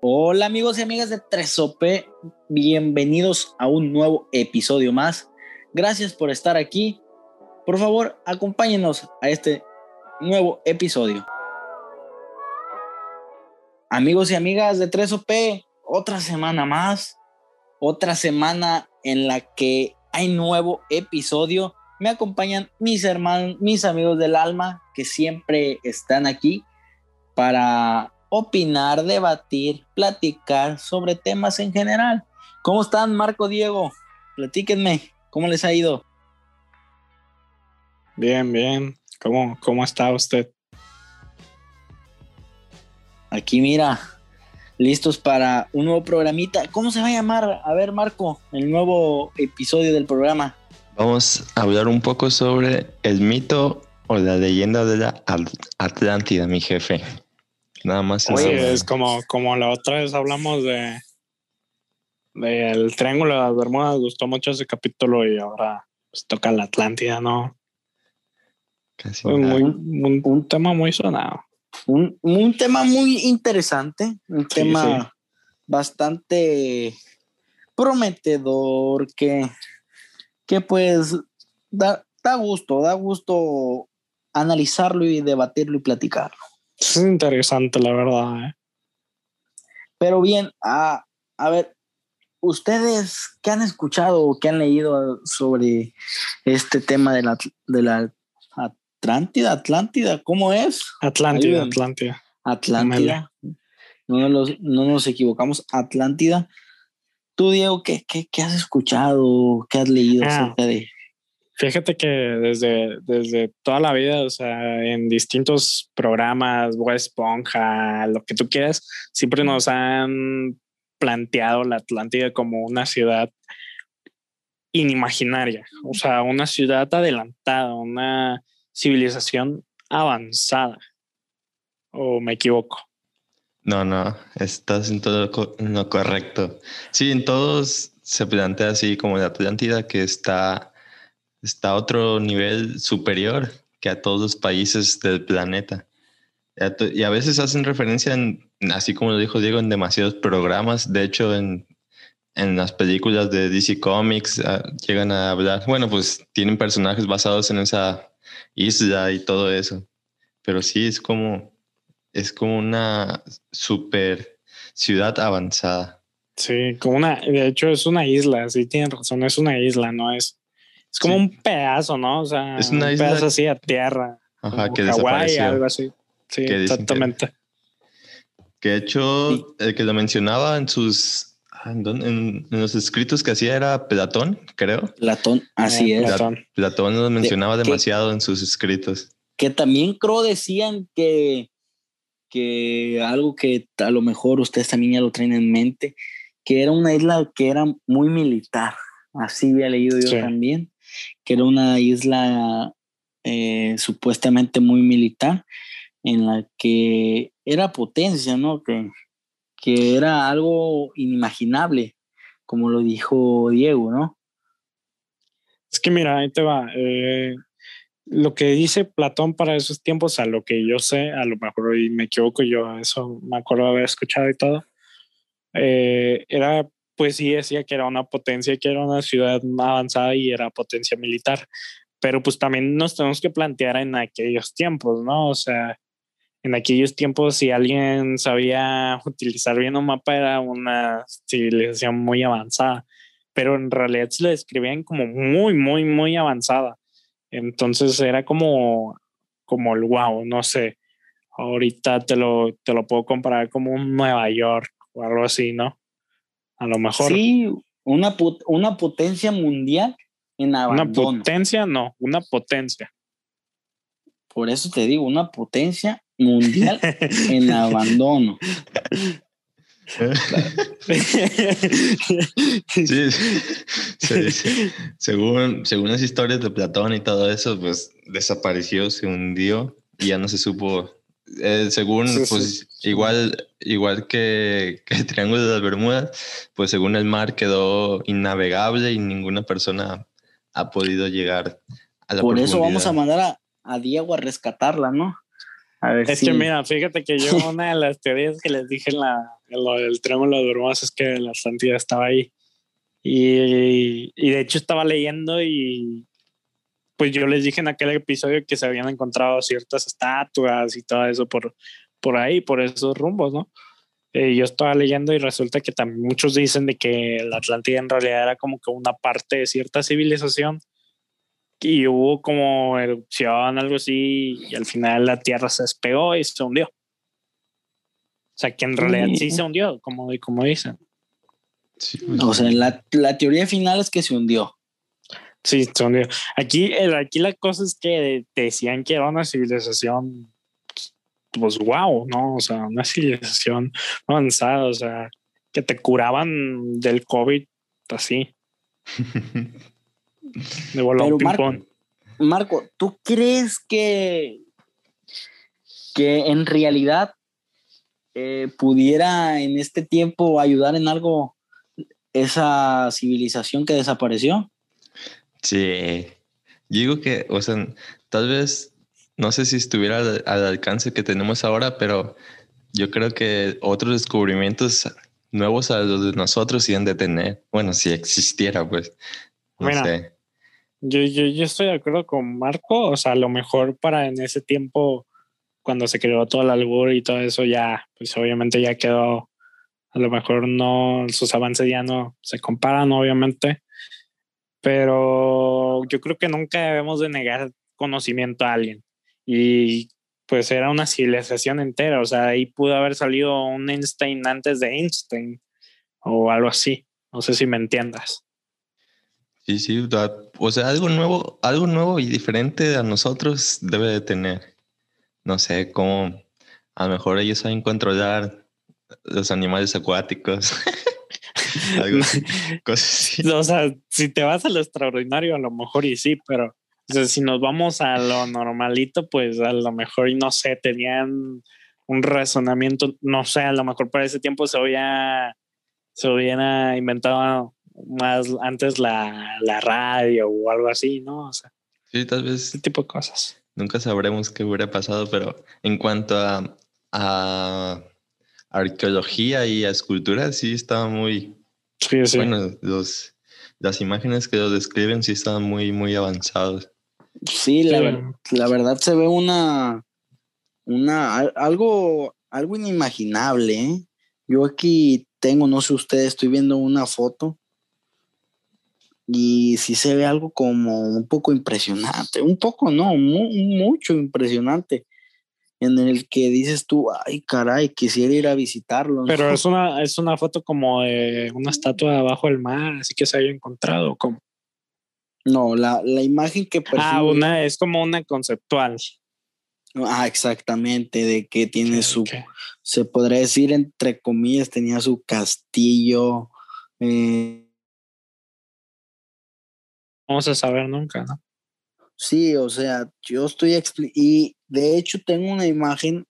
Hola amigos y amigas de 3OP, bienvenidos a un nuevo episodio más. Gracias por estar aquí. Por favor, acompáñenos a este nuevo episodio. Amigos y amigas de 3OP, otra semana más, otra semana en la que hay nuevo episodio. Me acompañan mis hermanos, mis amigos del alma, que siempre están aquí para opinar, debatir, platicar sobre temas en general. ¿Cómo están, Marco Diego? Platíquenme, ¿cómo les ha ido? Bien, bien. ¿Cómo, cómo está usted? Aquí, mira, listos para un nuevo programita. ¿Cómo se va a llamar? A ver, Marco, el nuevo episodio del programa. Vamos a hablar un poco sobre el mito o la leyenda de la Atlántida, mi jefe. Nada más. Oye, es como, como la otra vez hablamos de del Triángulo de las Bermudas. Gustó mucho ese capítulo y ahora pues, toca la Atlántida, ¿no? Casi muy, un, tema muy sonado. Un, un, tema muy interesante, un tema bastante prometedor que, que pues da, da gusto, da gusto analizarlo y debatirlo y platicarlo. Es interesante, la verdad. ¿eh? Pero bien, a, a ver, ¿ustedes qué han escuchado o qué han leído sobre este tema de la, de la Atlántida? ¿Atlántida? ¿Cómo es? Atlántida, Atlántida. Atlántida. No nos, no nos equivocamos, Atlántida. Tú, Diego, ¿qué, qué, qué has escuchado? ¿Qué has leído ah, acerca de, Fíjate que desde, desde toda la vida, o sea, en distintos programas, West Esponja, lo que tú quieras, siempre nos han planteado la Atlántida como una ciudad inimaginaria, o sea, una ciudad adelantada, una civilización avanzada. ¿O me equivoco? No, no, estás en todo lo correcto. Sí, en todos se plantea así como la Atlántida que está está a otro nivel superior que a todos los países del planeta. Y a veces hacen referencia, en, así como lo dijo Diego, en demasiados programas. De hecho, en, en las películas de DC Comics ah, llegan a hablar, bueno, pues tienen personajes basados en esa isla y todo eso. Pero sí, es como, es como una super ciudad avanzada. Sí, como una, de hecho es una isla, sí tienen razón, es una isla, no es, es como un pedazo, ¿no? O sea, es una un pedazo así a tierra. Ajá, que desapareció. algo así. Sí, exactamente. Que, de hecho, el que lo mencionaba en sus en, los escritos que hacía era Platón, creo. Platón, así es. Platón. Platón lo mencionaba demasiado en sus escritos. Que también creo decían que, que algo que a lo mejor ustedes también ya lo traen en mente, que era una isla que era muy militar. Así había leído yo también que era una isla eh, supuestamente muy militar, en la que era potencia, ¿no? Que, que era algo inimaginable, como lo dijo Diego, ¿no? Es que mira, ahí te va. Eh, lo que dice Platón para esos tiempos, a lo que yo sé, a lo mejor y me equivoco, yo eso me acuerdo haber escuchado y todo, eh, era pues sí decía que era una potencia, que era una ciudad avanzada y era potencia militar. Pero pues también nos tenemos que plantear en aquellos tiempos, ¿no? O sea, en aquellos tiempos si alguien sabía utilizar bien un mapa era una civilización muy avanzada, pero en realidad se lo describían como muy, muy, muy avanzada. Entonces era como, como el wow, no sé. Ahorita te lo, te lo puedo comparar como un Nueva York o algo así, ¿no? A lo mejor. Sí, una, una potencia mundial en abandono. Una potencia, no, una potencia. Por eso te digo, una potencia mundial en abandono. sí, Según, según las historias de Platón y todo eso, pues desapareció, se hundió y ya no se supo eh, según, pues igual, igual que, el Triángulo de las Bermudas, pues según el mar quedó innavegable y ninguna persona ha podido llegar a la Por eso vamos a mandar a, a, Diego a rescatarla, ¿no? A ver es que mira, fíjate que yo una de las teorías que les dije en la, lo del trémolo de Bermudas es que la Atlántida estaba ahí. Y, y, de hecho estaba leyendo y pues yo les dije en aquel episodio que se habían encontrado ciertas estatuas y todo eso por, por ahí, por esos rumbos, ¿no? Eh, yo estaba leyendo y resulta que también muchos dicen de que la Atlántida en realidad era como que una parte de cierta civilización y hubo como erupción, algo así, y al final la Tierra se despegó y se hundió. O sea, que en realidad sí, se hundió, como, como dicen. o sea, la, la, teoría final es que se hundió. Sí, se hundió. Aquí, aquí la cosa es que decían que era una civilización, pues wow, ¿no? O sea, una civilización avanzada, o sea, que te curaban del COVID así. De Pero Marco, Marco, ¿tú crees que, que en realidad eh, pudiera en este tiempo ayudar en algo esa civilización que desapareció? Sí, digo que, o sea, tal vez, no sé si estuviera al, alcance que tenemos ahora, pero yo creo que otros descubrimientos nuevos a los de nosotros iban de tener, bueno, si existiera, pues, no sé. Yo, yo, yo estoy de acuerdo con Marco, o sea, a lo mejor para en ese tiempo, cuando se creó todo el albur y todo eso, ya, pues obviamente ya quedó, a lo mejor no, sus avances ya no se comparan, obviamente, pero yo creo que nunca debemos de negar conocimiento a alguien. Y pues era una civilización entera, o sea, ahí pudo haber salido un Einstein antes de Einstein o algo así. No sé si me entiendas. Sí, sí, o sea, algo nuevo, algo nuevo y diferente a nosotros debe de tener. No sé, cómo a lo mejor ellos saben controlar los animales acuáticos. algo cosas así. O sea, si te vas a lo extraordinario, a lo mejor y sí, pero si nos vamos a lo normalito, pues a lo mejor, y no sé, tenían un razonamiento, no sé, a lo mejor para ese tiempo se había, se hubiera inventado más antes la, la, radio o algo así, ¿no? O sea, sí, tal vez. Ese tipo de cosas. Nunca sabremos qué hubiera pasado, pero en cuanto a, a arqueología y a escultura, sí estaba muy. Sí, sí. Bueno, los, las imágenes que lo describen sí estaban muy, muy avanzados. Sí, la, la verdad se ve una. una algo, algo inimaginable, ¿eh? Yo aquí tengo, no sé ustedes, estoy viendo una foto y sí se ve algo como un poco impresionante, un poco, no, mucho impresionante, en el que dices tú, ay caray, quisiera ir a visitarlo. Pero es una, es una foto como de una estatua abajo del mar, así que se haya encontrado como. No, la, imagen que Ah, una, es como una conceptual. Ah, exactamente, de que tiene su, se podría decir entre comillas, tenía su castillo, eh, vamos a saber nunca, ¿no? Sí, o sea, yo estoy y de hecho tengo una imagen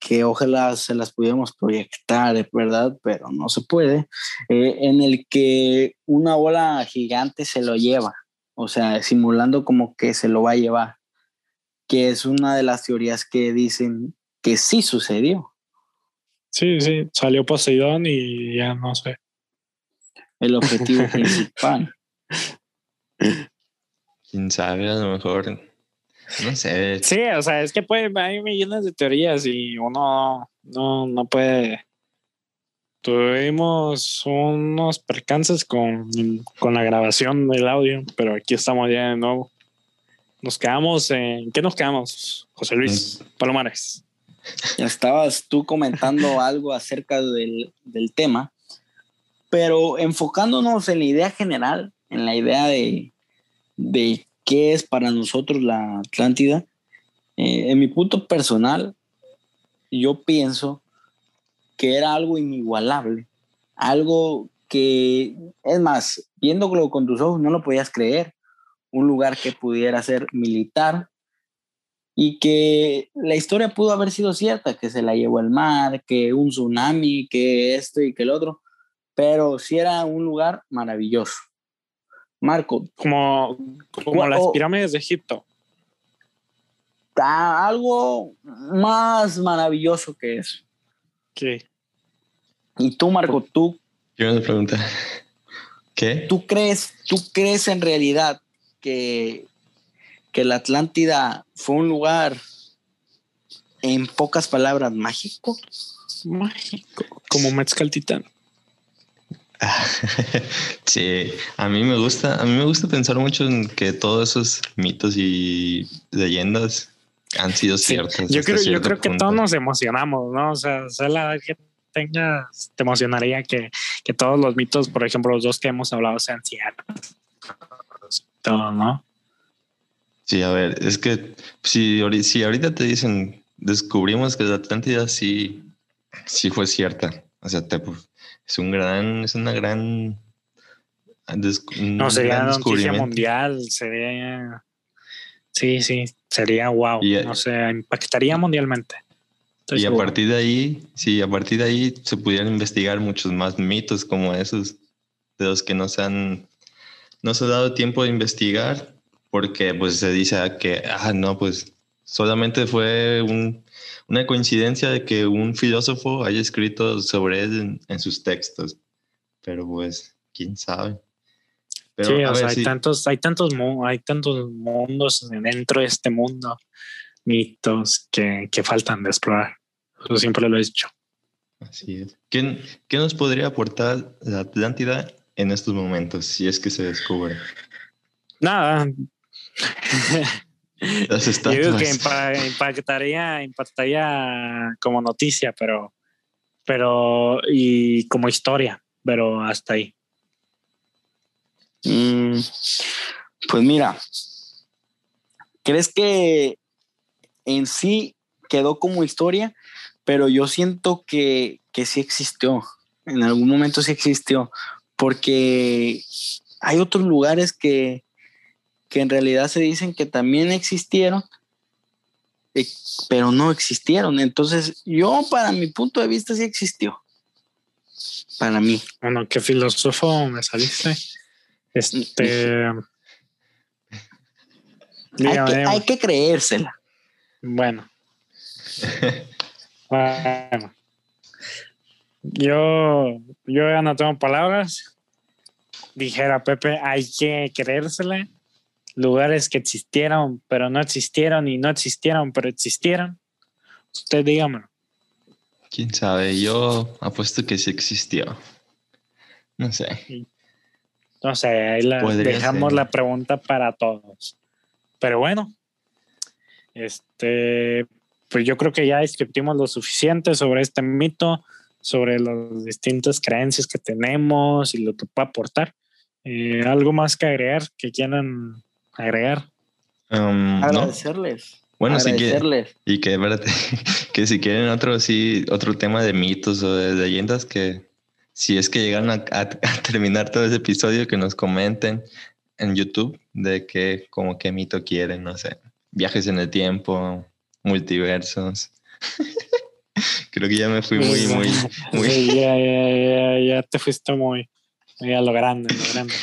que ojalá se las pudiéramos proyectar, ¿verdad? Pero no se puede, eh, en el que una ola gigante se lo lleva, o sea, simulando como que se lo va a llevar, que es una de las teorías que dicen que sí sucedió. Sí, sí, salió Poseidón y ya no sé. El objetivo principal. Quién sabe, a lo mejor. No sé. Sí, o sea, es que puede, hay millones de teorías y uno no, no puede. Tuvimos unos percances con, con la grabación del audio, pero aquí estamos ya de nuevo. Nos quedamos en. ¿Qué nos quedamos, José Luis mm. Palomares? Ya estabas tú comentando algo acerca del, del tema, pero enfocándonos en la idea general, en la idea de, de qué es para nosotros la Atlántida, eh, en mi punto personal, yo pienso que era algo inigualable, algo que, es más, viéndolo con tus ojos no lo podías creer, un lugar que pudiera ser militar y que la historia pudo haber sido cierta, que se la llevó el mar, que un tsunami, que esto y que el otro, pero sí era un lugar maravilloso. Marco. Como, como las pirámides de Egipto. Algo más maravilloso que eso. ¿Qué? Y tú, Marco, tú. Yo me pregunta. ¿Qué? ¿Tú crees, tú crees en realidad que, que la Atlántida fue un lugar, en pocas palabras, mágico? Mágico. Como Mezcaltitán. sí, a mí me gusta, a mí me gusta pensar mucho en que todos esos mitos y leyendas han sido ciertas. yo creo, yo creo que todos nos emocionamos, ¿no? O sea, sea la que tengas, te emocionaría que, que, todos los mitos, por ejemplo, los dos que hemos hablado sean ciertos. Todo, ¿no? Sí, a ver, es que si, si ahorita te dicen, descubrimos que la Atlántida sí, sí fue cierta. O sea, te, es un gran, es una gran. no, sería una noticia mundial, sería. Sí, sí, sería wow. Y, no sé, impactaría mundialmente. y a partir de ahí, sí, a partir de ahí se pudieran investigar muchos más mitos como esos, de los que no se han, no se ha dado tiempo de investigar, porque pues se dice que, ah, no, pues solamente fue un, una coincidencia de que un filósofo haya escrito sobre él en, sus textos. Pero pues, quién sabe. sí, o sea, hay, tantos, hay, tantos, hay tantos mundos dentro de este mundo, mitos que, que faltan de explorar. Eso siempre lo he dicho. Así es. ¿Qué, ¿Qué, nos podría aportar la Atlántida en estos momentos, si es que se descubre? Nada. Yo digo que impactaría, impactaría como noticia, pero, pero y como historia, pero hasta ahí. Mm, pues mira, ¿crees que en sí quedó como historia? Pero yo siento que, que sí existió, en algún momento sí existió, porque hay otros lugares que, que en realidad se dicen que también existieron, eh, pero no existieron. Entonces, yo para mi punto de vista sí existió. Para mí. Bueno, qué filósofo me saliste. Este. hay, que, creérsela. Bueno. bueno. Yo, yo ya no tengo palabras. Dijera Pepe, hay que creérsela lugares que existieron, pero no existieron y no existieron, pero existieron? Usted dígamelo. Quién sabe, yo apuesto que sí existió. No sé. No sé, ahí la, dejamos la pregunta para todos. Pero bueno, este, pues yo creo que ya discutimos lo suficiente sobre este mito, sobre las distintas creencias que tenemos y lo que puede aportar. Eh, ¿Algo más que agregar que quieran agregar? Um, agradecerles. Bueno, agradecerles. sí que, y que, que si quieren otro, sí, otro tema de mitos o de leyendas, que si es que llegan a, terminar todo ese episodio, que nos comenten en YouTube de qué, como qué mito quieren, no sé, viajes en el tiempo, multiversos. Creo que ya me fui muy, muy, muy. ya, ya, ya, ya te fuiste muy, muy a lo grande, lo grande.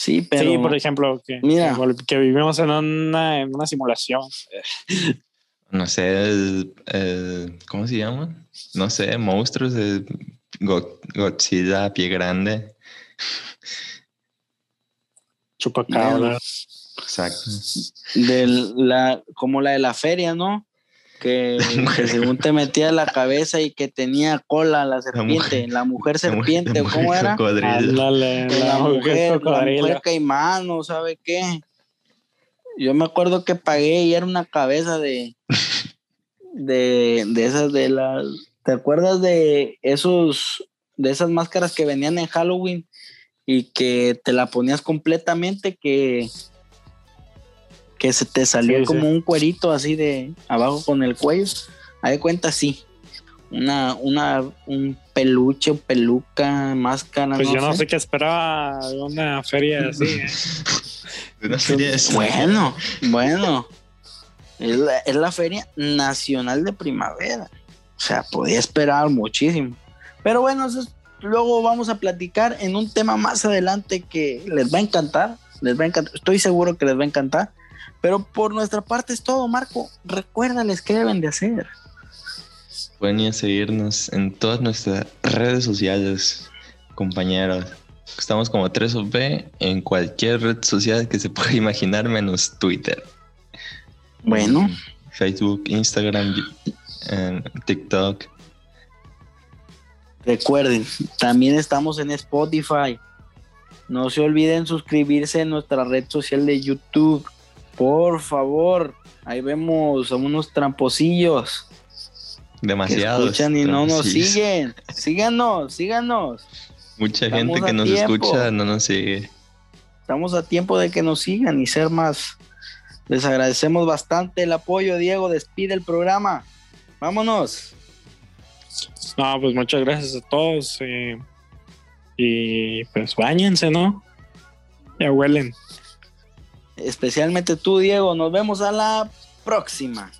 Sí, pero. Sí, por ejemplo, que, que vivimos en una, en una simulación. No sé, ¿cómo se llama? No sé, monstruos de Godzilla, pie grande. Chupacabra. Exacto. De la, como la de la feria, ¿no? Que, según te metía la cabeza y que tenía cola la serpiente, la mujer, serpiente, ¿cómo era? la, mujer, la mujer caimán, ¿no sabe qué? Yo me acuerdo que pagué y era una cabeza de, de, de esas de las, ¿te acuerdas de esos, de esas máscaras que venían en Halloween y que te la ponías completamente que que se te salió como un cuerito así de abajo con el cuello. Ahí de cuenta, sí. Una, una, un peluche, peluca, máscara. Pues yo no sé. qué esperaba de una feria así. ¿eh? una feria así. Bueno, bueno. Es la, es la feria nacional de primavera. O sea, podía esperar muchísimo. Pero bueno, eso luego vamos a platicar en un tema más adelante que les va a encantar. Les va a encantar. Estoy seguro que les va a encantar. Pero por nuestra parte es todo, Marco. Recuérdales qué deben de hacer. Pueden ir a seguirnos en todas nuestras redes sociales, compañeros. Estamos como 3OP en cualquier red social que se pueda imaginar, menos Twitter. Bueno. Facebook, Instagram, TikTok. Recuerden, también estamos en Spotify. No se olviden suscribirse en nuestra red social de YouTube. Por favor, ahí vemos a unos tramposillos. Demasiados. escuchan y no nos siguen. Síganos, síganos. Mucha gente que nos escucha no nos sigue. Estamos a tiempo de que nos sigan y ser más. Les agradecemos bastante el apoyo, Diego. Despide el programa. Vámonos. No, pues muchas gracias a todos. Eh, y pues bañense, ¿no? Ya huelen. Especialmente tú, Diego. Nos vemos a la próxima.